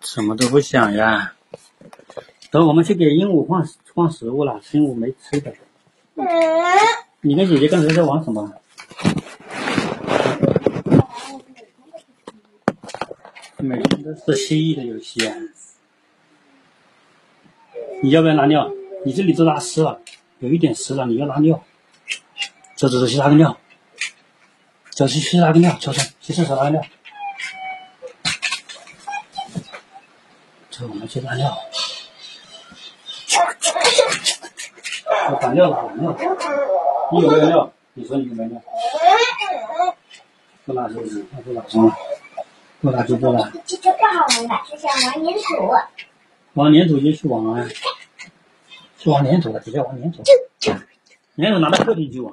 什么都不想呀。等我们去给鹦鹉换换食物了，鹦鹉没吃的。你跟姐姐刚才在玩什么？每天都是蜥蜴的游戏啊！你要不要拉尿？你这里都拉湿了，有一点湿了，你要拉尿。走走走，去拉个尿。走去去拉个尿，走走，去厕所拉个尿。走，我们去拉尿。我把尿拉完了。你有没有尿？你说你有没有尿？不拉是不是？那不拉上了。不拉就不拉。这这不好玩的，就像玩粘土。玩粘土就去玩啊，去玩粘土了，直接玩粘土。粘土拿到客厅去玩，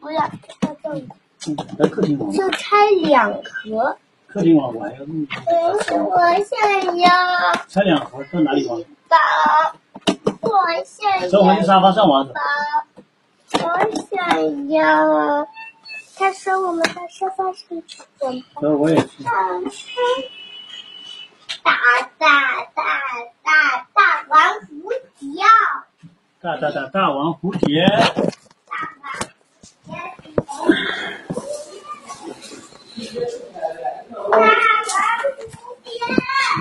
不要，要这里嗯在客厅玩。就拆两盒。客厅玩我还要弄。嗯，我想要拆两盒到哪里玩？宝，我想要走回去沙发上玩。宝，我想要。他说我们在沙发上玩走，我也去。大大大大大玩蝴蝶，大大大大王蝴蝶，大玩大玩蝴蝶。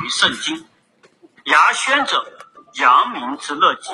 于圣经，牙宣者，阳明之乐极。